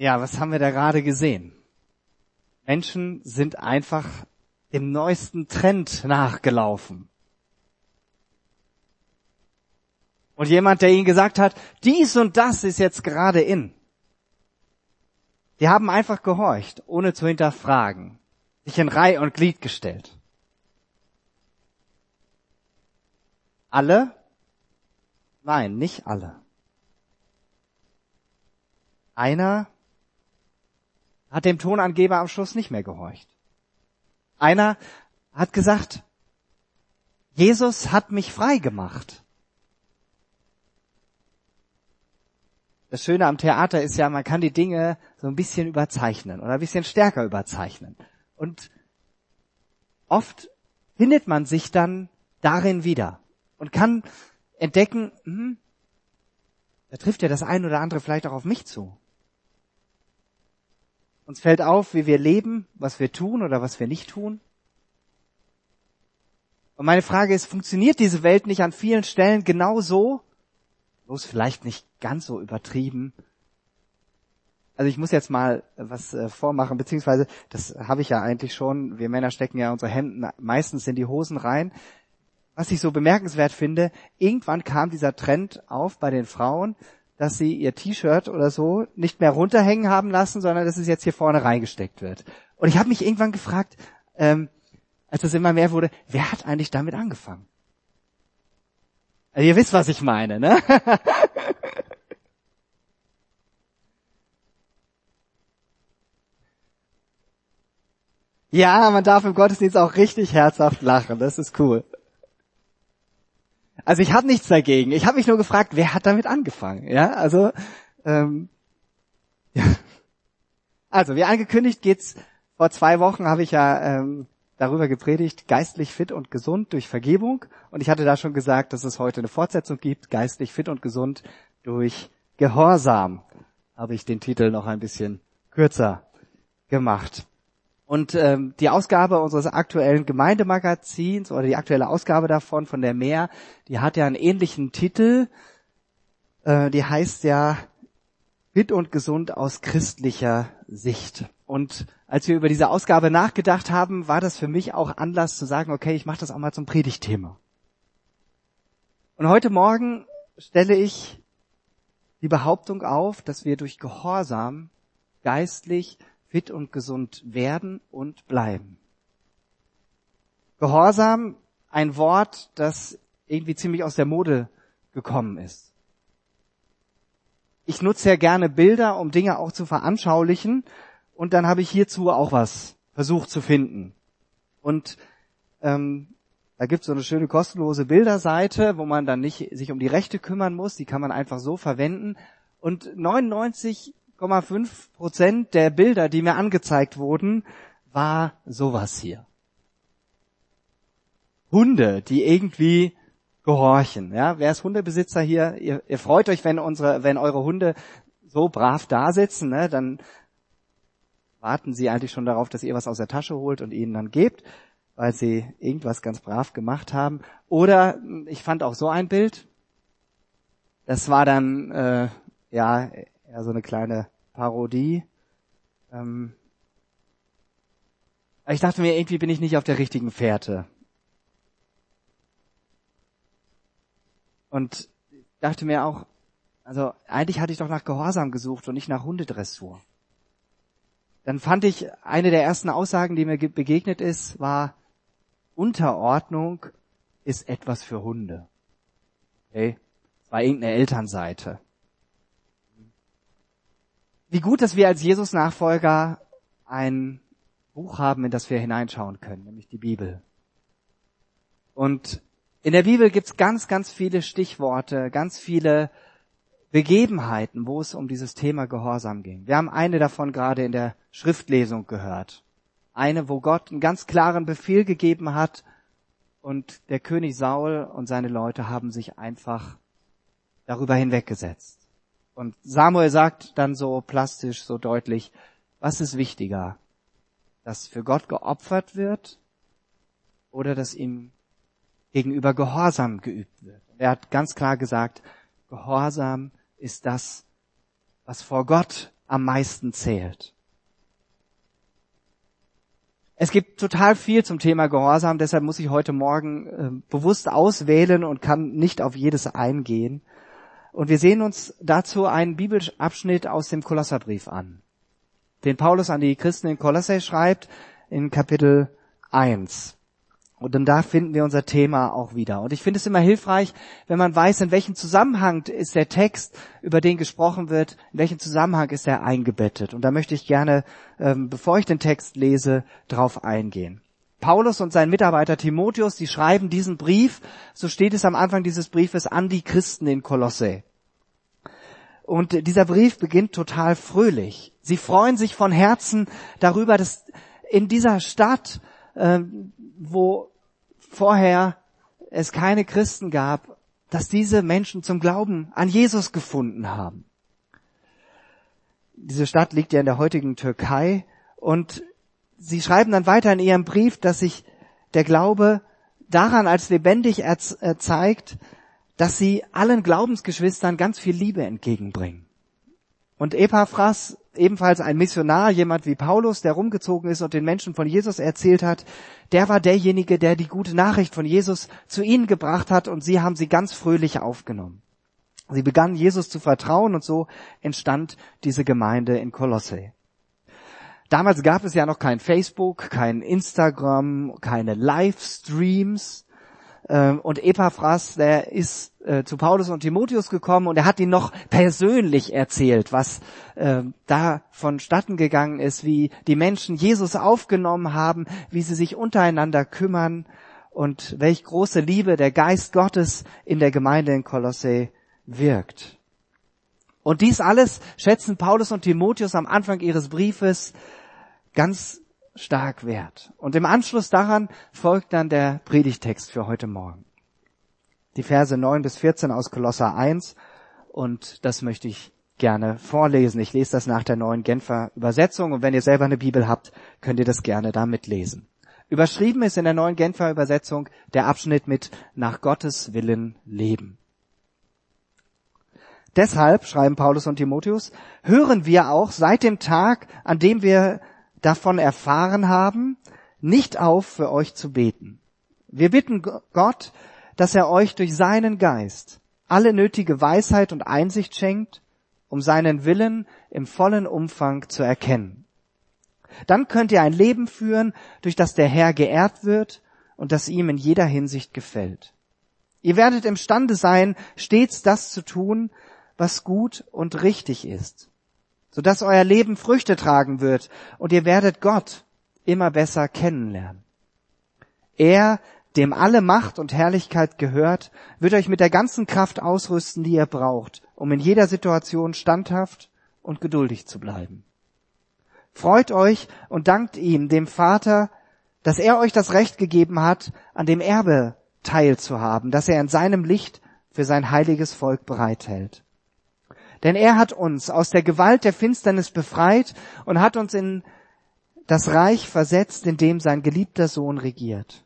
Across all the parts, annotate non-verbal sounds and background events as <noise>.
Ja, was haben wir da gerade gesehen? Menschen sind einfach dem neuesten Trend nachgelaufen. Und jemand, der ihnen gesagt hat, dies und das ist jetzt gerade in. Die haben einfach gehorcht, ohne zu hinterfragen, sich in Reihe und Glied gestellt. Alle? Nein, nicht alle. Einer hat dem Tonangeber am Schluss nicht mehr gehorcht. Einer hat gesagt, Jesus hat mich frei gemacht. Das Schöne am Theater ist ja, man kann die Dinge so ein bisschen überzeichnen oder ein bisschen stärker überzeichnen. Und oft findet man sich dann darin wieder und kann entdecken, hm, da trifft ja das ein oder andere vielleicht auch auf mich zu. Uns fällt auf, wie wir leben, was wir tun oder was wir nicht tun. Und meine Frage ist, funktioniert diese Welt nicht an vielen Stellen genau so? Bloß vielleicht nicht ganz so übertrieben. Also ich muss jetzt mal was äh, vormachen, beziehungsweise das habe ich ja eigentlich schon. Wir Männer stecken ja unsere Hemden meistens in die Hosen rein. Was ich so bemerkenswert finde, irgendwann kam dieser Trend auf bei den Frauen, dass sie ihr T-Shirt oder so nicht mehr runterhängen haben lassen, sondern dass es jetzt hier vorne reingesteckt wird. Und ich habe mich irgendwann gefragt, ähm, als es immer mehr wurde, wer hat eigentlich damit angefangen? Also ihr wisst, was ich meine, ne? <laughs> ja, man darf im Gottesdienst auch richtig herzhaft lachen, das ist cool. Also ich habe nichts dagegen. Ich habe mich nur gefragt, wer hat damit angefangen? Ja, also ähm, ja. Also wie angekündigt geht's. Vor zwei Wochen habe ich ja ähm, darüber gepredigt, geistlich fit und gesund durch Vergebung. Und ich hatte da schon gesagt, dass es heute eine Fortsetzung gibt, geistlich fit und gesund durch Gehorsam. Habe ich den Titel noch ein bisschen kürzer gemacht. Und ähm, die Ausgabe unseres aktuellen Gemeindemagazins oder die aktuelle Ausgabe davon von der Meer, die hat ja einen ähnlichen Titel. Äh, die heißt ja Fit und gesund aus christlicher Sicht. Und als wir über diese Ausgabe nachgedacht haben, war das für mich auch Anlass zu sagen, okay, ich mache das auch mal zum Predigtthema. Und heute Morgen stelle ich die Behauptung auf, dass wir durch Gehorsam geistlich fit und gesund werden und bleiben. Gehorsam, ein Wort, das irgendwie ziemlich aus der Mode gekommen ist. Ich nutze ja gerne Bilder, um Dinge auch zu veranschaulichen, und dann habe ich hierzu auch was versucht zu finden. Und ähm, da gibt es so eine schöne kostenlose Bilderseite, wo man dann nicht sich um die Rechte kümmern muss, die kann man einfach so verwenden. Und 99 0,5 Prozent der Bilder, die mir angezeigt wurden, war sowas hier. Hunde, die irgendwie gehorchen. Ja, wer ist Hundebesitzer hier? Ihr, ihr freut euch, wenn unsere, wenn eure Hunde so brav da sitzen, ne? dann warten sie eigentlich schon darauf, dass ihr was aus der Tasche holt und ihnen dann gebt, weil sie irgendwas ganz brav gemacht haben. Oder ich fand auch so ein Bild. Das war dann äh, ja ja, so eine kleine Parodie. Ähm ich dachte mir, irgendwie bin ich nicht auf der richtigen Fährte. Und dachte mir auch, also eigentlich hatte ich doch nach Gehorsam gesucht und nicht nach Hundedressur. Dann fand ich, eine der ersten Aussagen, die mir begegnet ist, war, Unterordnung ist etwas für Hunde. Okay? Das war irgendeine Elternseite. Wie gut, dass wir als Jesus-Nachfolger ein Buch haben, in das wir hineinschauen können, nämlich die Bibel. Und in der Bibel gibt's ganz, ganz viele Stichworte, ganz viele Begebenheiten, wo es um dieses Thema Gehorsam ging. Wir haben eine davon gerade in der Schriftlesung gehört. Eine, wo Gott einen ganz klaren Befehl gegeben hat und der König Saul und seine Leute haben sich einfach darüber hinweggesetzt. Und Samuel sagt dann so plastisch, so deutlich, was ist wichtiger? Dass für Gott geopfert wird oder dass ihm gegenüber Gehorsam geübt wird? Er hat ganz klar gesagt, Gehorsam ist das, was vor Gott am meisten zählt. Es gibt total viel zum Thema Gehorsam, deshalb muss ich heute Morgen äh, bewusst auswählen und kann nicht auf jedes eingehen. Und wir sehen uns dazu einen Bibelabschnitt aus dem Kolosserbrief an, den Paulus an die Christen in Kolosse schreibt in Kapitel 1. Und dann da finden wir unser Thema auch wieder. Und ich finde es immer hilfreich, wenn man weiß, in welchem Zusammenhang ist der Text, über den gesprochen wird, in welchem Zusammenhang ist er eingebettet. Und da möchte ich gerne, ähm, bevor ich den Text lese, drauf eingehen. Paulus und sein Mitarbeiter Timotheus, die schreiben diesen Brief, so steht es am Anfang dieses Briefes, an die Christen in Kolosse. Und dieser Brief beginnt total fröhlich. Sie freuen sich von Herzen darüber, dass in dieser Stadt, ähm, wo vorher es keine Christen gab, dass diese Menschen zum Glauben an Jesus gefunden haben. Diese Stadt liegt ja in der heutigen Türkei und sie schreiben dann weiter in ihrem Brief, dass sich der Glaube daran als lebendig zeigt, dass sie allen Glaubensgeschwistern ganz viel Liebe entgegenbringen. Und Epaphras, ebenfalls ein Missionar, jemand wie Paulus, der rumgezogen ist und den Menschen von Jesus erzählt hat, der war derjenige, der die gute Nachricht von Jesus zu ihnen gebracht hat und sie haben sie ganz fröhlich aufgenommen. Sie begannen Jesus zu vertrauen und so entstand diese Gemeinde in Kolosse. Damals gab es ja noch kein Facebook, kein Instagram, keine Livestreams. Ähm, und Epaphras, der ist äh, zu Paulus und Timotheus gekommen und er hat ihnen noch persönlich erzählt, was äh, da vonstatten gegangen ist, wie die Menschen Jesus aufgenommen haben, wie sie sich untereinander kümmern und welch große Liebe der Geist Gottes in der Gemeinde in Kolosse wirkt. Und dies alles schätzen Paulus und Timotheus am Anfang ihres Briefes ganz stark wert. Und im Anschluss daran folgt dann der Predigtext für heute Morgen. Die Verse 9 bis 14 aus Kolosser 1 und das möchte ich gerne vorlesen. Ich lese das nach der neuen Genfer Übersetzung und wenn ihr selber eine Bibel habt, könnt ihr das gerne da mitlesen. Überschrieben ist in der neuen Genfer Übersetzung der Abschnitt mit nach Gottes Willen leben. Deshalb, schreiben Paulus und Timotheus, hören wir auch seit dem Tag, an dem wir davon erfahren haben, nicht auf, für euch zu beten. Wir bitten Gott, dass er euch durch seinen Geist alle nötige Weisheit und Einsicht schenkt, um seinen Willen im vollen Umfang zu erkennen. Dann könnt ihr ein Leben führen, durch das der Herr geehrt wird und das ihm in jeder Hinsicht gefällt. Ihr werdet imstande sein, stets das zu tun, was gut und richtig ist sodass euer Leben Früchte tragen wird und ihr werdet Gott immer besser kennenlernen. Er, dem alle Macht und Herrlichkeit gehört, wird euch mit der ganzen Kraft ausrüsten, die ihr braucht, um in jeder Situation standhaft und geduldig zu bleiben. Freut euch und dankt ihm, dem Vater, dass er euch das Recht gegeben hat, an dem Erbe teilzuhaben, das er in seinem Licht für sein heiliges Volk bereithält. Denn er hat uns aus der Gewalt der Finsternis befreit und hat uns in das Reich versetzt, in dem sein geliebter Sohn regiert.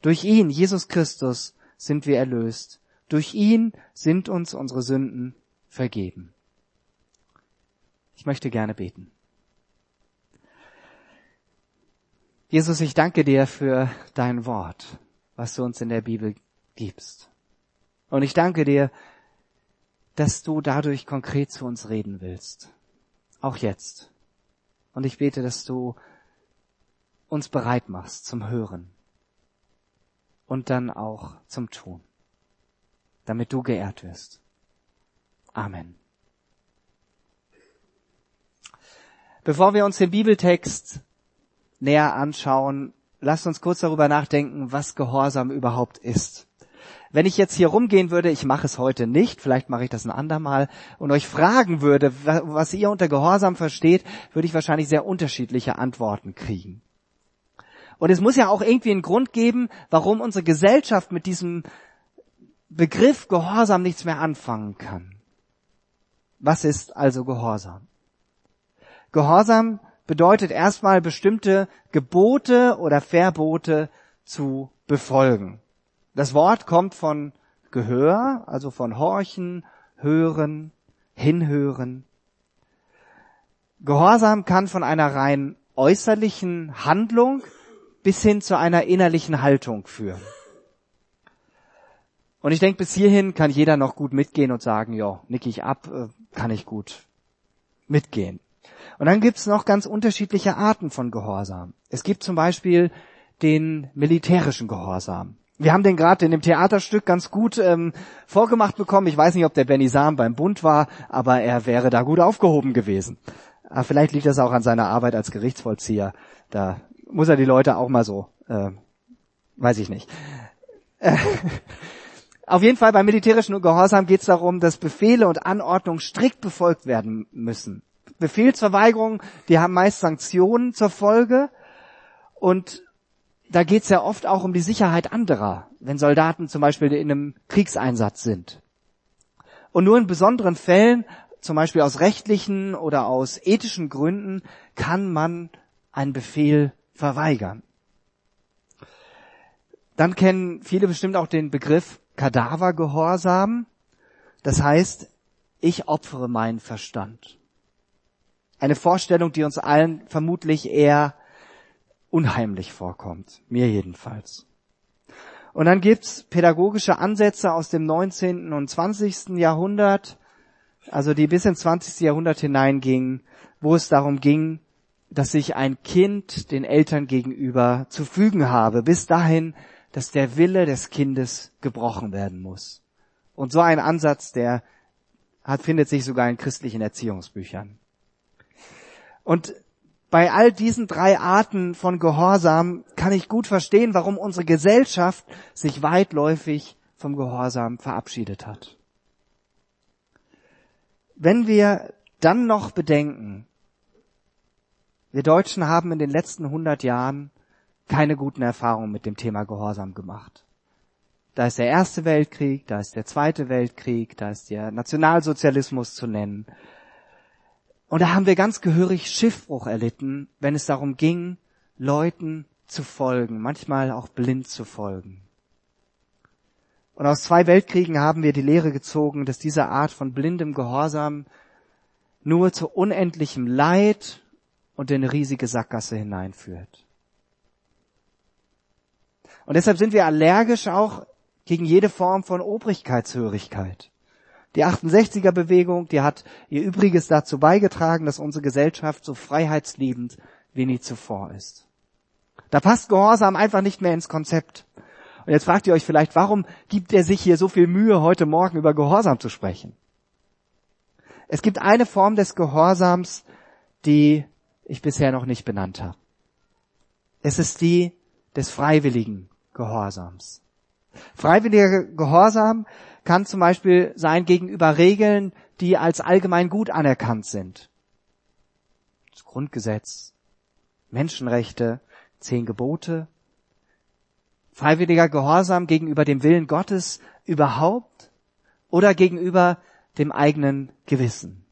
Durch ihn, Jesus Christus, sind wir erlöst. Durch ihn sind uns unsere Sünden vergeben. Ich möchte gerne beten. Jesus, ich danke dir für dein Wort, was du uns in der Bibel gibst. Und ich danke dir dass du dadurch konkret zu uns reden willst. Auch jetzt. Und ich bete, dass du uns bereit machst zum Hören und dann auch zum Tun, damit du geehrt wirst. Amen. Bevor wir uns den Bibeltext näher anschauen, lasst uns kurz darüber nachdenken, was Gehorsam überhaupt ist. Wenn ich jetzt hier rumgehen würde, ich mache es heute nicht, vielleicht mache ich das ein andermal, und euch fragen würde, was ihr unter Gehorsam versteht, würde ich wahrscheinlich sehr unterschiedliche Antworten kriegen. Und es muss ja auch irgendwie einen Grund geben, warum unsere Gesellschaft mit diesem Begriff Gehorsam nichts mehr anfangen kann. Was ist also Gehorsam? Gehorsam bedeutet erstmal bestimmte Gebote oder Verbote zu befolgen. Das Wort kommt von Gehör, also von Horchen, Hören, Hinhören. Gehorsam kann von einer rein äußerlichen Handlung bis hin zu einer innerlichen Haltung führen. Und ich denke, bis hierhin kann jeder noch gut mitgehen und sagen, ja, nick ich ab, äh, kann ich gut mitgehen. Und dann gibt's noch ganz unterschiedliche Arten von Gehorsam. Es gibt zum Beispiel den militärischen Gehorsam. Wir haben den gerade in dem Theaterstück ganz gut ähm, vorgemacht bekommen. Ich weiß nicht, ob der Benny Sam beim Bund war, aber er wäre da gut aufgehoben gewesen. Aber vielleicht liegt das auch an seiner Arbeit als Gerichtsvollzieher. Da muss er die Leute auch mal so, äh, weiß ich nicht. <laughs> Auf jeden Fall beim militärischen Gehorsam geht es darum, dass Befehle und Anordnungen strikt befolgt werden müssen. Befehlsverweigerungen, die haben meist Sanktionen zur Folge und da geht es ja oft auch um die Sicherheit anderer, wenn Soldaten zum Beispiel in einem Kriegseinsatz sind. Und nur in besonderen Fällen, zum Beispiel aus rechtlichen oder aus ethischen Gründen, kann man einen Befehl verweigern. Dann kennen viele bestimmt auch den Begriff Kadavergehorsam. Das heißt, ich opfere meinen Verstand. Eine Vorstellung, die uns allen vermutlich eher unheimlich vorkommt. Mir jedenfalls. Und dann gibt's pädagogische Ansätze aus dem 19. und 20. Jahrhundert, also die bis ins 20. Jahrhundert hineingingen, wo es darum ging, dass sich ein Kind den Eltern gegenüber zu fügen habe, bis dahin, dass der Wille des Kindes gebrochen werden muss. Und so ein Ansatz, der hat, findet sich sogar in christlichen Erziehungsbüchern. Und bei all diesen drei Arten von Gehorsam kann ich gut verstehen, warum unsere Gesellschaft sich weitläufig vom Gehorsam verabschiedet hat. Wenn wir dann noch bedenken, wir Deutschen haben in den letzten hundert Jahren keine guten Erfahrungen mit dem Thema Gehorsam gemacht. Da ist der Erste Weltkrieg, da ist der Zweite Weltkrieg, da ist der Nationalsozialismus zu nennen. Und da haben wir ganz gehörig Schiffbruch erlitten, wenn es darum ging, Leuten zu folgen, manchmal auch blind zu folgen. Und aus zwei Weltkriegen haben wir die Lehre gezogen, dass diese Art von blindem Gehorsam nur zu unendlichem Leid und in eine riesige Sackgasse hineinführt. Und deshalb sind wir allergisch auch gegen jede Form von Obrigkeitshörigkeit. Die 68er Bewegung, die hat ihr Übriges dazu beigetragen, dass unsere Gesellschaft so freiheitsliebend wie nie zuvor ist. Da passt Gehorsam einfach nicht mehr ins Konzept. Und jetzt fragt ihr euch vielleicht, warum gibt er sich hier so viel Mühe, heute Morgen über Gehorsam zu sprechen? Es gibt eine Form des Gehorsams, die ich bisher noch nicht benannt habe. Es ist die des freiwilligen Gehorsams. Freiwilliger Gehorsam kann zum Beispiel sein gegenüber Regeln, die als allgemein gut anerkannt sind. Das Grundgesetz, Menschenrechte, zehn Gebote. Freiwilliger Gehorsam gegenüber dem Willen Gottes überhaupt oder gegenüber dem eigenen Gewissen.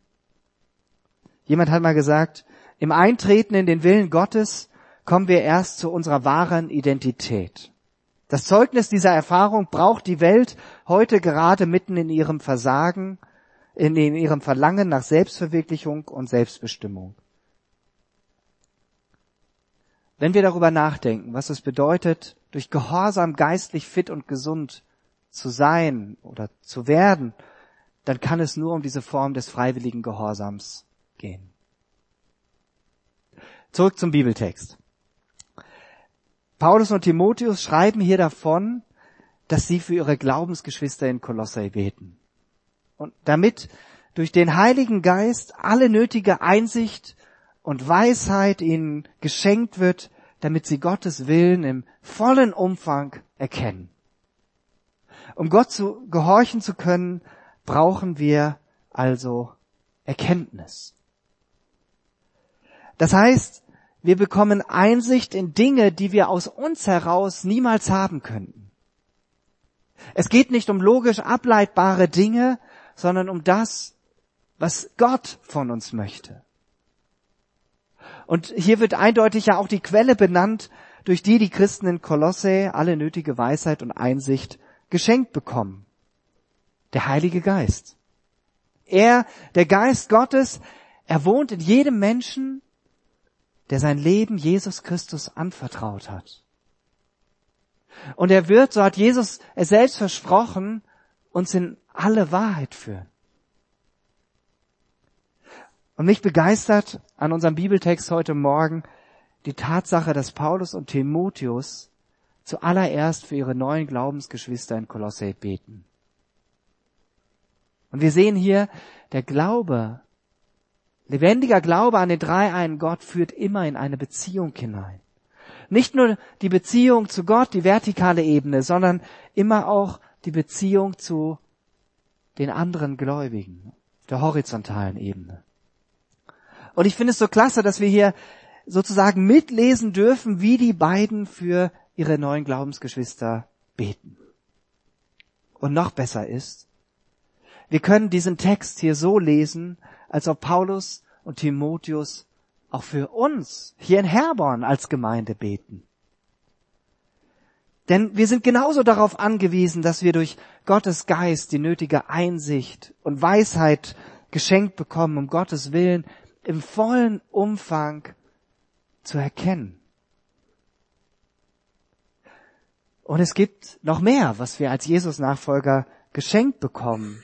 Jemand hat mal gesagt, im Eintreten in den Willen Gottes kommen wir erst zu unserer wahren Identität. Das Zeugnis dieser Erfahrung braucht die Welt heute gerade mitten in ihrem Versagen, in, ihrem Verlangen nach Selbstverwirklichung und Selbstbestimmung. Wenn wir darüber nachdenken, was es bedeutet, durch Gehorsam geistlich fit und gesund zu sein oder zu werden, dann kann es nur um diese Form des freiwilligen Gehorsams gehen. Zurück zum Bibeltext. Paulus und Timotheus schreiben hier davon, dass sie für ihre Glaubensgeschwister in Kolosse beten. Und damit durch den Heiligen Geist alle nötige Einsicht und Weisheit ihnen geschenkt wird, damit sie Gottes Willen im vollen Umfang erkennen. Um Gott zu gehorchen zu können, brauchen wir also Erkenntnis. Das heißt, wir bekommen Einsicht in Dinge, die wir aus uns heraus niemals haben könnten. Es geht nicht um logisch ableitbare Dinge, sondern um das, was Gott von uns möchte. Und hier wird eindeutig ja auch die Quelle benannt, durch die die Christen in Kolosse alle nötige Weisheit und Einsicht geschenkt bekommen. Der Heilige Geist. Er, der Geist Gottes, Er wohnt in jedem Menschen, der sein Leben Jesus Christus anvertraut hat. Und er wird, so hat Jesus es selbst versprochen, uns in alle Wahrheit führen. Und mich begeistert an unserem Bibeltext heute Morgen die Tatsache, dass Paulus und Timotheus zuallererst für ihre neuen Glaubensgeschwister in Kolosse beten. Und wir sehen hier, der Glaube, lebendiger Glaube an den dreieinen Gott führt immer in eine Beziehung hinein. Nicht nur die Beziehung zu Gott, die vertikale Ebene, sondern immer auch die Beziehung zu den anderen Gläubigen, der horizontalen Ebene. Und ich finde es so klasse, dass wir hier sozusagen mitlesen dürfen, wie die beiden für ihre neuen Glaubensgeschwister beten. Und noch besser ist, wir können diesen Text hier so lesen, als ob Paulus und Timotheus auch für uns hier in Herborn als Gemeinde beten. Denn wir sind genauso darauf angewiesen, dass wir durch Gottes Geist die nötige Einsicht und Weisheit geschenkt bekommen, um Gottes Willen im vollen Umfang zu erkennen. Und es gibt noch mehr, was wir als Jesus-Nachfolger geschenkt bekommen.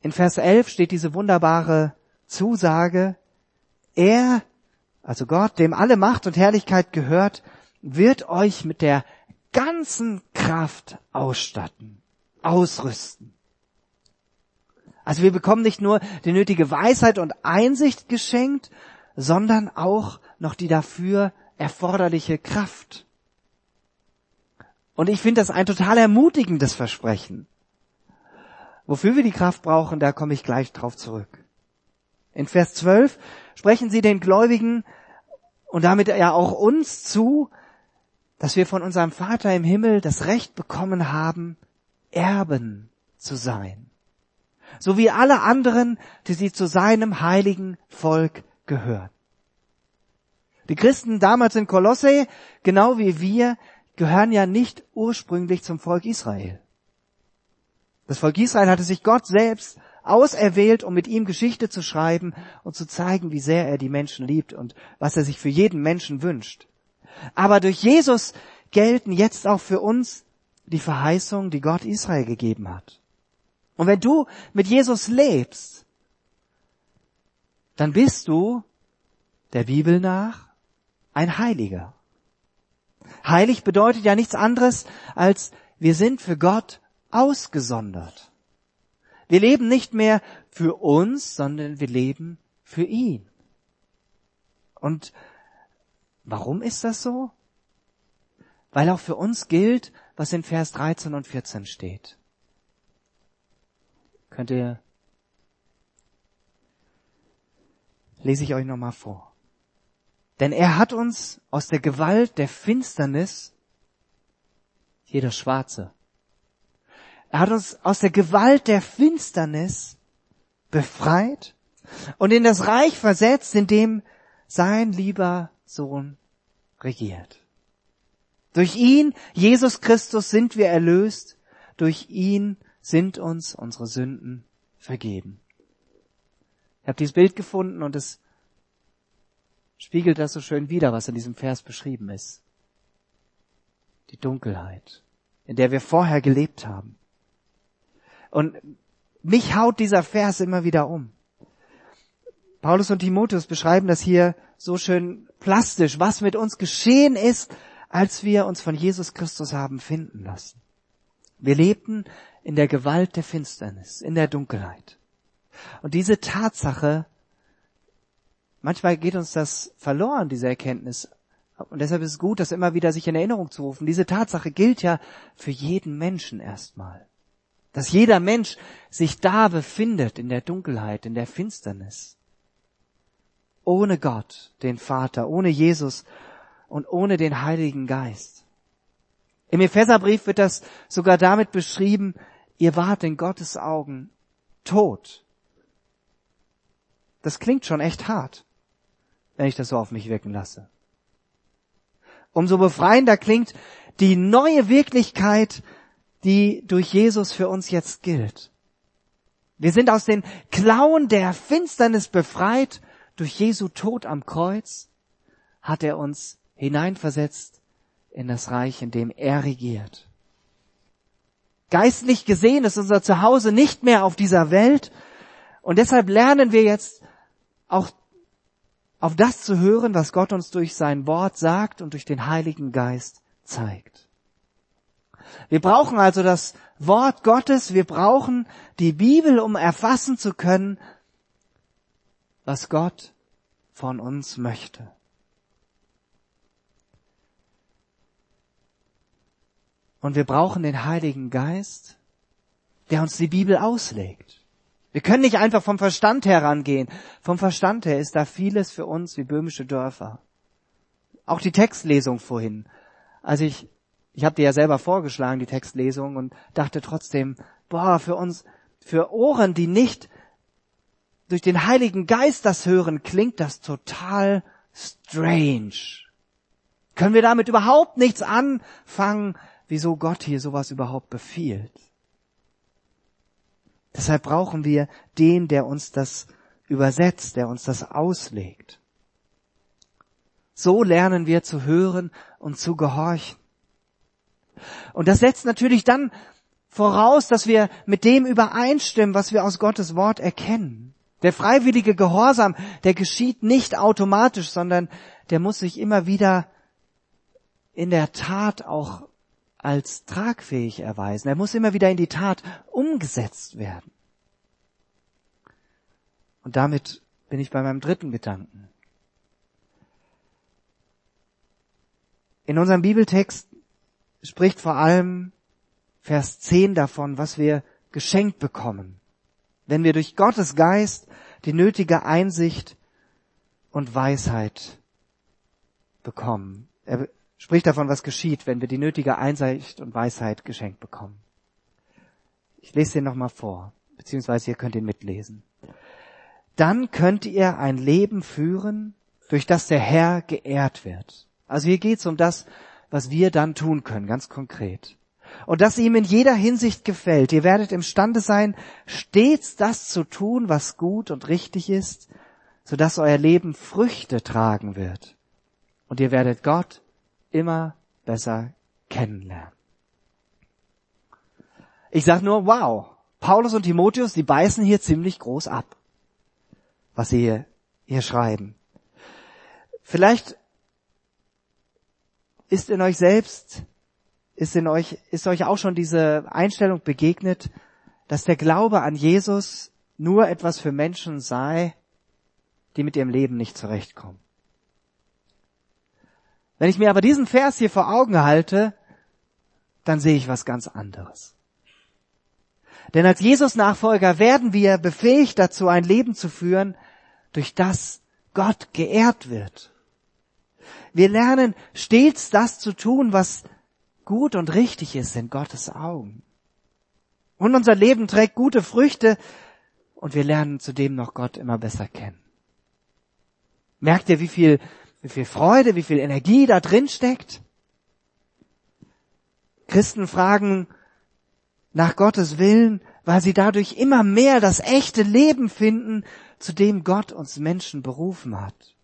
In Vers 11 steht diese wunderbare Zusage, er, also Gott, dem alle Macht und Herrlichkeit gehört, wird euch mit der ganzen Kraft ausstatten, ausrüsten. Also wir bekommen nicht nur die nötige Weisheit und Einsicht geschenkt, sondern auch noch die dafür erforderliche Kraft. Und ich finde das ein total ermutigendes Versprechen. Wofür wir die Kraft brauchen, da komme ich gleich drauf zurück. In Vers 12 sprechen sie den Gläubigen und damit ja auch uns zu, dass wir von unserem Vater im Himmel das Recht bekommen haben, Erben zu sein. So wie alle anderen, die sie zu seinem heiligen Volk gehören. Die Christen damals in Kolosse, genau wie wir, gehören ja nicht ursprünglich zum Volk Israel. Das Volk Israel hatte sich Gott selbst auserwählt, um mit ihm Geschichte zu schreiben und zu zeigen, wie sehr er die Menschen liebt und was er sich für jeden Menschen wünscht. Aber durch Jesus gelten jetzt auch für uns die Verheißungen, die Gott Israel gegeben hat. Und wenn du mit Jesus lebst, dann bist du der Bibel nach ein Heiliger. Heilig bedeutet ja nichts anderes als wir sind für Gott ausgesondert. Wir leben nicht mehr für uns, sondern wir leben für ihn. Und warum ist das so? Weil auch für uns gilt, was in Vers 13 und 14 steht. Könnt ihr, lese ich euch nochmal vor. Denn er hat uns aus der Gewalt der Finsternis, das Schwarze, er hat uns aus der Gewalt der Finsternis befreit und in das Reich versetzt, in dem sein lieber Sohn regiert. Durch ihn, Jesus Christus, sind wir erlöst. Durch ihn sind uns unsere Sünden vergeben. Ich habe dieses Bild gefunden und es spiegelt das so schön wider, was in diesem Vers beschrieben ist. Die Dunkelheit, in der wir vorher gelebt haben. Und mich haut dieser Vers immer wieder um. Paulus und Timotheus beschreiben das hier so schön plastisch, was mit uns geschehen ist, als wir uns von Jesus Christus haben finden lassen. Wir lebten in der Gewalt der Finsternis, in der Dunkelheit. Und diese Tatsache, manchmal geht uns das verloren, diese Erkenntnis. Und deshalb ist es gut, das immer wieder sich in Erinnerung zu rufen. Diese Tatsache gilt ja für jeden Menschen erstmal dass jeder Mensch sich da befindet in der Dunkelheit, in der Finsternis. Ohne Gott, den Vater, ohne Jesus und ohne den Heiligen Geist. Im Epheserbrief wird das sogar damit beschrieben, ihr wart in Gottes Augen tot. Das klingt schon echt hart, wenn ich das so auf mich wirken lasse. Umso befreiender klingt die neue Wirklichkeit die durch Jesus für uns jetzt gilt. Wir sind aus den Klauen der Finsternis befreit. Durch Jesu Tod am Kreuz hat er uns hineinversetzt in das Reich, in dem er regiert. Geistlich gesehen ist unser Zuhause nicht mehr auf dieser Welt und deshalb lernen wir jetzt auch auf das zu hören, was Gott uns durch sein Wort sagt und durch den Heiligen Geist zeigt. Wir brauchen also das Wort Gottes, wir brauchen die Bibel, um erfassen zu können, was Gott von uns möchte. Und wir brauchen den Heiligen Geist, der uns die Bibel auslegt. Wir können nicht einfach vom Verstand herangehen. Vom Verstand her ist da vieles für uns wie böhmische Dörfer. Auch die Textlesung vorhin. Also ich, ich habe dir ja selber vorgeschlagen, die Textlesung, und dachte trotzdem, boah, für uns, für Ohren, die nicht durch den Heiligen Geist das hören, klingt das total strange. Können wir damit überhaupt nichts anfangen, wieso Gott hier sowas überhaupt befiehlt? Deshalb brauchen wir den, der uns das übersetzt, der uns das auslegt. So lernen wir zu hören und zu gehorchen. Und das setzt natürlich dann voraus, dass wir mit dem übereinstimmen, was wir aus Gottes Wort erkennen. Der freiwillige Gehorsam, der geschieht nicht automatisch, sondern der muss sich immer wieder in der Tat auch als tragfähig erweisen. Er muss immer wieder in die Tat umgesetzt werden. Und damit bin ich bei meinem dritten Gedanken. In unserem Bibeltext spricht vor allem Vers 10 davon, was wir geschenkt bekommen, wenn wir durch Gottes Geist die nötige Einsicht und Weisheit bekommen. Er spricht davon, was geschieht, wenn wir die nötige Einsicht und Weisheit geschenkt bekommen. Ich lese den nochmal vor, beziehungsweise ihr könnt ihn mitlesen. Dann könnt ihr ein Leben führen, durch das der Herr geehrt wird. Also hier geht es um das, was wir dann tun können, ganz konkret. Und das ihm in jeder Hinsicht gefällt. Ihr werdet imstande sein, stets das zu tun, was gut und richtig ist, sodass euer Leben Früchte tragen wird. Und ihr werdet Gott immer besser kennenlernen. Ich sage nur, wow, Paulus und Timotheus, die beißen hier ziemlich groß ab, was sie hier, hier schreiben. Vielleicht ist in euch selbst, ist in euch, ist euch auch schon diese Einstellung begegnet, dass der Glaube an Jesus nur etwas für Menschen sei, die mit ihrem Leben nicht zurechtkommen. Wenn ich mir aber diesen Vers hier vor Augen halte, dann sehe ich was ganz anderes. Denn als Jesus-Nachfolger werden wir befähigt dazu, ein Leben zu führen, durch das Gott geehrt wird. Wir lernen stets das zu tun, was gut und richtig ist in Gottes Augen. Und unser Leben trägt gute Früchte und wir lernen zudem noch Gott immer besser kennen. Merkt ihr, wie viel wie viel Freude, wie viel Energie da drin steckt. Christen fragen nach Gottes Willen, weil sie dadurch immer mehr das echte Leben finden, zu dem Gott uns Menschen berufen hat.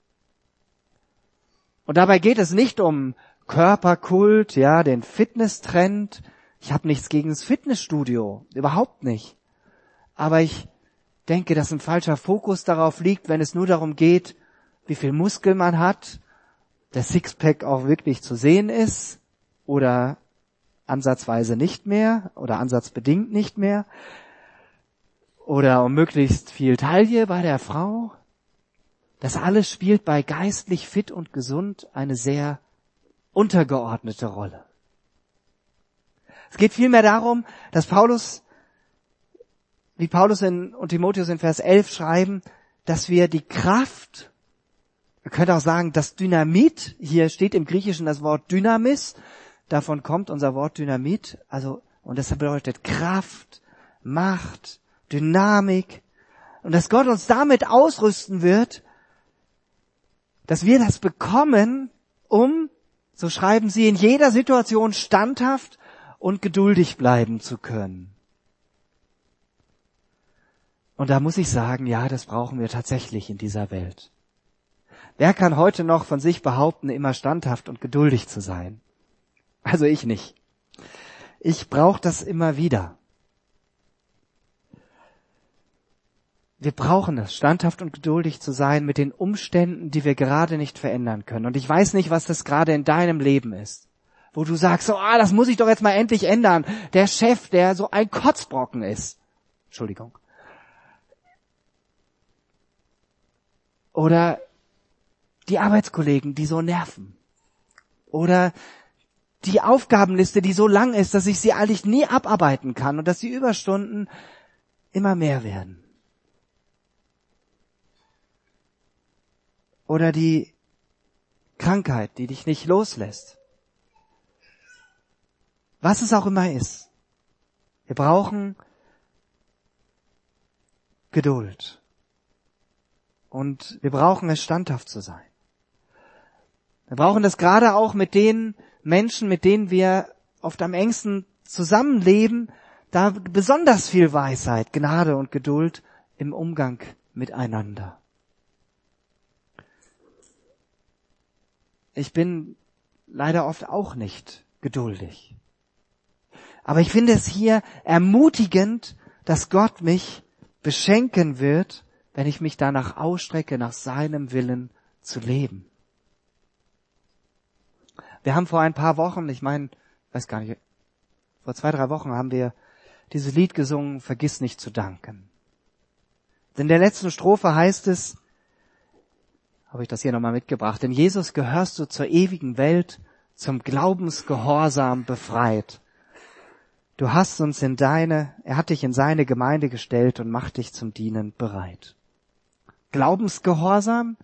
Und dabei geht es nicht um Körperkult, ja, den Fitnesstrend. Ich habe nichts gegen das Fitnessstudio, überhaupt nicht. Aber ich denke, dass ein falscher Fokus darauf liegt, wenn es nur darum geht, wie viel Muskel man hat, der Sixpack auch wirklich zu sehen ist oder ansatzweise nicht mehr oder ansatzbedingt nicht mehr oder um möglichst viel Taille bei der Frau. Das alles spielt bei geistlich fit und gesund eine sehr untergeordnete Rolle. Es geht vielmehr darum, dass Paulus, wie Paulus in, und Timotheus in Vers 11 schreiben, dass wir die Kraft man könnte auch sagen, das Dynamit, hier steht im Griechischen das Wort Dynamis, davon kommt unser Wort Dynamit, also, und das bedeutet Kraft, Macht, Dynamik, und dass Gott uns damit ausrüsten wird, dass wir das bekommen, um, so schreiben sie, in jeder Situation standhaft und geduldig bleiben zu können. Und da muss ich sagen, ja, das brauchen wir tatsächlich in dieser Welt. Wer kann heute noch von sich behaupten, immer standhaft und geduldig zu sein? Also ich nicht. Ich brauche das immer wieder. Wir brauchen es, standhaft und geduldig zu sein mit den Umständen, die wir gerade nicht verändern können. Und ich weiß nicht, was das gerade in deinem Leben ist, wo du sagst, so, ah, das muss ich doch jetzt mal endlich ändern. Der Chef, der so ein Kotzbrocken ist. Entschuldigung. Oder die Arbeitskollegen, die so nerven. Oder die Aufgabenliste, die so lang ist, dass ich sie eigentlich nie abarbeiten kann und dass die Überstunden immer mehr werden. Oder die Krankheit, die dich nicht loslässt. Was es auch immer ist. Wir brauchen Geduld. Und wir brauchen es, standhaft zu sein. Wir brauchen das gerade auch mit den Menschen, mit denen wir oft am engsten zusammenleben, da besonders viel Weisheit, Gnade und Geduld im Umgang miteinander. Ich bin leider oft auch nicht geduldig. Aber ich finde es hier ermutigend, dass Gott mich beschenken wird, wenn ich mich danach ausstrecke, nach seinem Willen zu leben. Wir haben vor ein paar Wochen, ich meine, weiß gar nicht, vor zwei, drei Wochen haben wir dieses Lied gesungen, Vergiss nicht zu danken. In der letzten Strophe heißt es, habe ich das hier nochmal mitgebracht, in Jesus gehörst du zur ewigen Welt, zum Glaubensgehorsam befreit. Du hast uns in deine, er hat dich in seine Gemeinde gestellt und macht dich zum Dienen bereit. Glaubensgehorsam,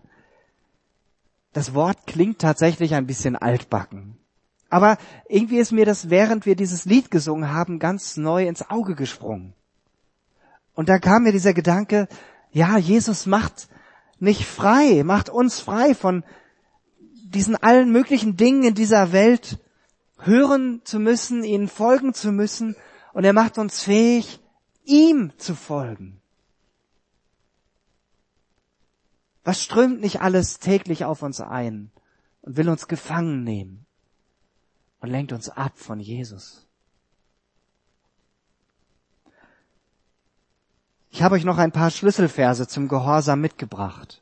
das Wort klingt tatsächlich ein bisschen altbacken. Aber irgendwie ist mir das, während wir dieses Lied gesungen haben, ganz neu ins Auge gesprungen. Und da kam mir dieser Gedanke, ja, Jesus macht nicht frei, macht uns frei von diesen allen möglichen Dingen in dieser Welt hören zu müssen, ihnen folgen zu müssen, und er macht uns fähig, ihm zu folgen. Was strömt nicht alles täglich auf uns ein und will uns gefangen nehmen und lenkt uns ab von Jesus? Ich habe euch noch ein paar Schlüsselverse zum Gehorsam mitgebracht.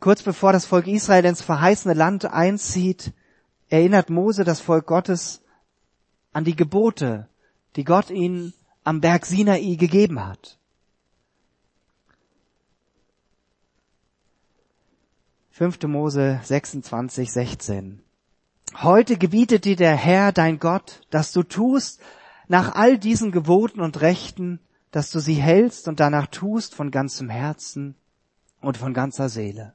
Kurz bevor das Volk Israel ins verheißene Land einzieht, erinnert Mose das Volk Gottes an die Gebote, die Gott ihnen am Berg Sinai gegeben hat. 5. Mose 26, 16. Heute gebietet dir der Herr, dein Gott, dass du tust nach all diesen Geboten und Rechten, dass du sie hältst und danach tust von ganzem Herzen und von ganzer Seele.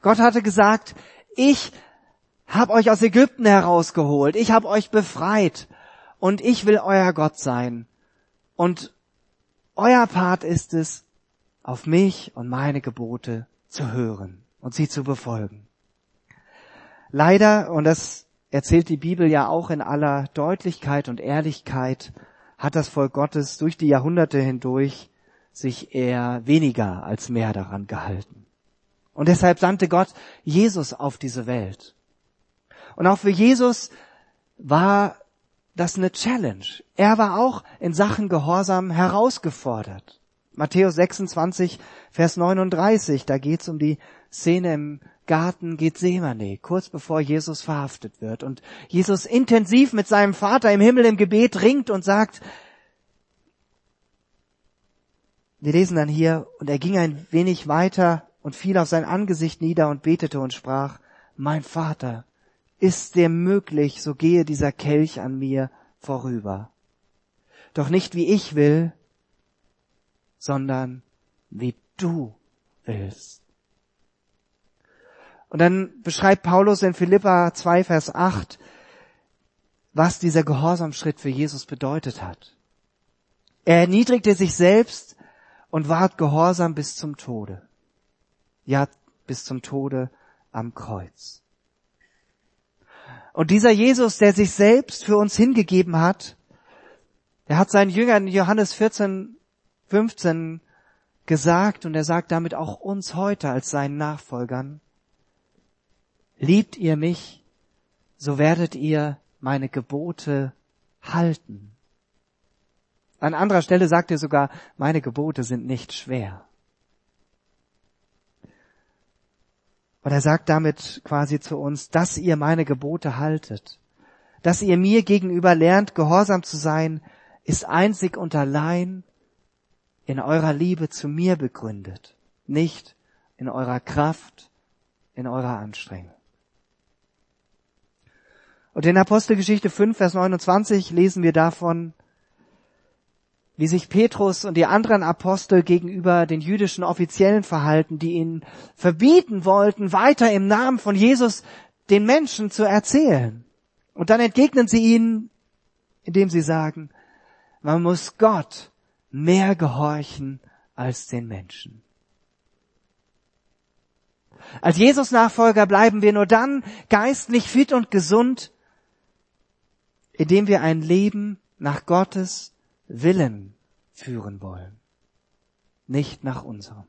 Gott hatte gesagt, ich habe euch aus Ägypten herausgeholt, ich habe euch befreit und ich will euer Gott sein. Und euer Part ist es, auf mich und meine Gebote zu hören und sie zu befolgen. Leider, und das erzählt die Bibel ja auch in aller Deutlichkeit und Ehrlichkeit, hat das Volk Gottes durch die Jahrhunderte hindurch sich eher weniger als mehr daran gehalten. Und deshalb sandte Gott Jesus auf diese Welt. Und auch für Jesus war das eine Challenge. Er war auch in Sachen Gehorsam herausgefordert. Matthäus 26, Vers 39, da geht's um die Szene im Garten Gethsemane, kurz bevor Jesus verhaftet wird und Jesus intensiv mit seinem Vater im Himmel im Gebet ringt und sagt, wir lesen dann hier, und er ging ein wenig weiter und fiel auf sein Angesicht nieder und betete und sprach, mein Vater, ist dir möglich, so gehe dieser Kelch an mir vorüber. Doch nicht wie ich will, sondern wie du willst. Und dann beschreibt Paulus in Philippa 2, Vers 8, was dieser Gehorsamschritt für Jesus bedeutet hat. Er erniedrigte sich selbst und ward gehorsam bis zum Tode. Ja, bis zum Tode am Kreuz. Und dieser Jesus, der sich selbst für uns hingegeben hat, der hat seinen Jüngern in Johannes 14, 15 gesagt und er sagt damit auch uns heute als seinen Nachfolgern, liebt ihr mich, so werdet ihr meine Gebote halten. An anderer Stelle sagt er sogar, meine Gebote sind nicht schwer. Und er sagt damit quasi zu uns, dass ihr meine Gebote haltet, dass ihr mir gegenüber lernt, gehorsam zu sein, ist einzig und allein in eurer Liebe zu mir begründet, nicht in eurer Kraft, in eurer Anstrengung. Und in Apostelgeschichte 5, Vers 29 lesen wir davon, wie sich Petrus und die anderen Apostel gegenüber den jüdischen Offiziellen verhalten, die ihnen verbieten wollten, weiter im Namen von Jesus den Menschen zu erzählen. Und dann entgegnen sie ihnen, indem sie sagen, man muss Gott mehr gehorchen als den Menschen. Als Jesus-Nachfolger bleiben wir nur dann geistlich fit und gesund, indem wir ein Leben nach Gottes Willen führen wollen, nicht nach unserem.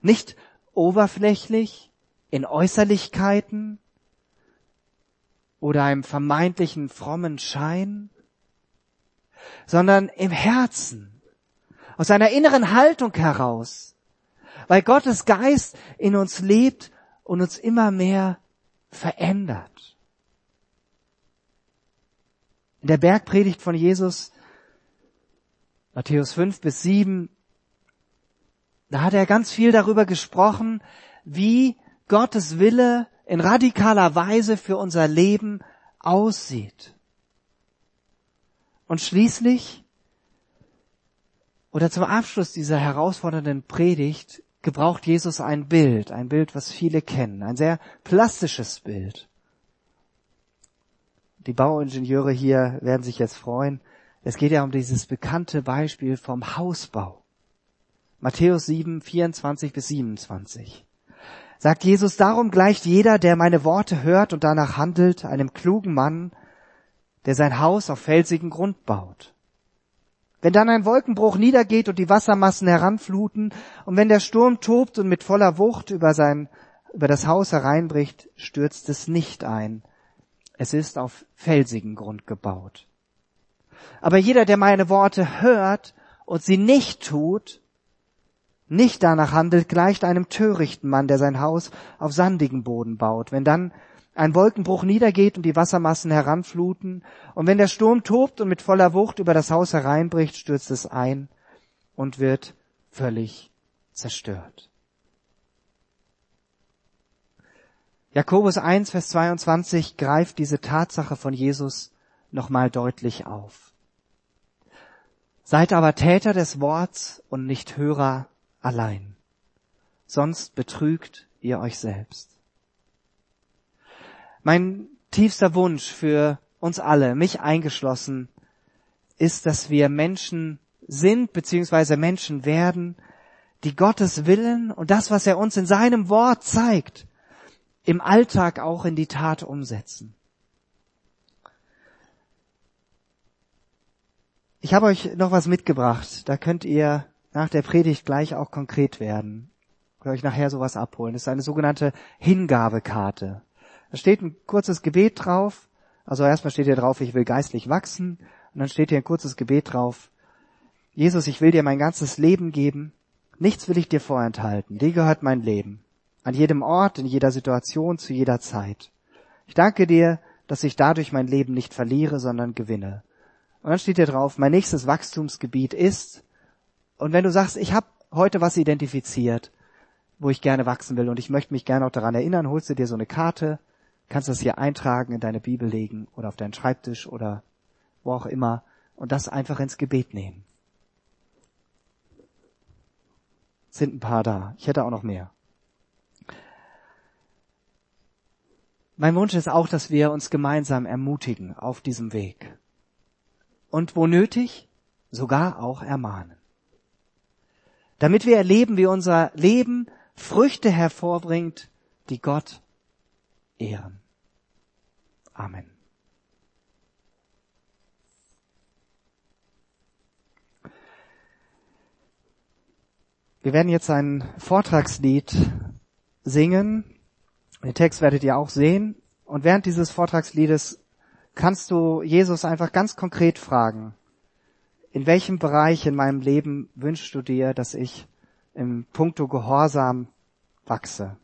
Nicht oberflächlich in Äußerlichkeiten oder einem vermeintlichen frommen Schein, sondern im Herzen, aus einer inneren Haltung heraus, weil Gottes Geist in uns lebt und uns immer mehr verändert. In der Bergpredigt von Jesus, Matthäus 5 bis 7, da hat er ganz viel darüber gesprochen, wie Gottes Wille in radikaler Weise für unser Leben aussieht. Und schließlich, oder zum Abschluss dieser herausfordernden Predigt, gebraucht Jesus ein Bild, ein Bild, was viele kennen, ein sehr plastisches Bild. Die Bauingenieure hier werden sich jetzt freuen. Es geht ja um dieses bekannte Beispiel vom Hausbau. Matthäus 7, 24 bis 27. Sagt Jesus, darum gleicht jeder, der meine Worte hört und danach handelt, einem klugen Mann, der sein Haus auf felsigen Grund baut. Wenn dann ein Wolkenbruch niedergeht und die Wassermassen heranfluten und wenn der Sturm tobt und mit voller Wucht über sein, über das Haus hereinbricht, stürzt es nicht ein. Es ist auf felsigen Grund gebaut. Aber jeder, der meine Worte hört und sie nicht tut, nicht danach handelt, gleicht einem törichten Mann, der sein Haus auf sandigen Boden baut. Wenn dann ein Wolkenbruch niedergeht und die Wassermassen heranfluten, und wenn der Sturm tobt und mit voller Wucht über das Haus hereinbricht, stürzt es ein und wird völlig zerstört. Jakobus 1, Vers 22 greift diese Tatsache von Jesus nochmal deutlich auf. Seid aber Täter des Worts und nicht Hörer allein, sonst betrügt ihr euch selbst. Mein tiefster Wunsch für uns alle, mich eingeschlossen, ist, dass wir Menschen sind bzw. Menschen werden, die Gottes Willen und das, was er uns in seinem Wort zeigt, im Alltag auch in die Tat umsetzen. Ich habe euch noch was mitgebracht. Da könnt ihr nach der Predigt gleich auch konkret werden. Könnt euch nachher sowas abholen. Das ist eine sogenannte Hingabekarte. Da steht ein kurzes Gebet drauf. Also erstmal steht hier drauf, ich will geistlich wachsen. Und dann steht hier ein kurzes Gebet drauf. Jesus, ich will dir mein ganzes Leben geben. Nichts will ich dir vorenthalten. Dir gehört mein Leben. An jedem Ort, in jeder Situation, zu jeder Zeit. Ich danke dir, dass ich dadurch mein Leben nicht verliere, sondern gewinne. Und dann steht hier drauf, mein nächstes Wachstumsgebiet ist. Und wenn du sagst, ich habe heute was identifiziert, wo ich gerne wachsen will und ich möchte mich gerne auch daran erinnern, holst du dir so eine Karte, kannst das hier eintragen, in deine Bibel legen oder auf deinen Schreibtisch oder wo auch immer und das einfach ins Gebet nehmen. Sind ein paar da. Ich hätte auch noch mehr. Mein Wunsch ist auch, dass wir uns gemeinsam ermutigen auf diesem Weg. Und wo nötig, sogar auch ermahnen. Damit wir erleben, wie unser Leben Früchte hervorbringt, die Gott ehren. Amen. Wir werden jetzt ein Vortragslied singen. Den Text werdet ihr auch sehen. Und während dieses Vortragsliedes kannst du Jesus einfach ganz konkret fragen, in welchem Bereich in meinem Leben wünschst du dir, dass ich im Punkto Gehorsam wachse?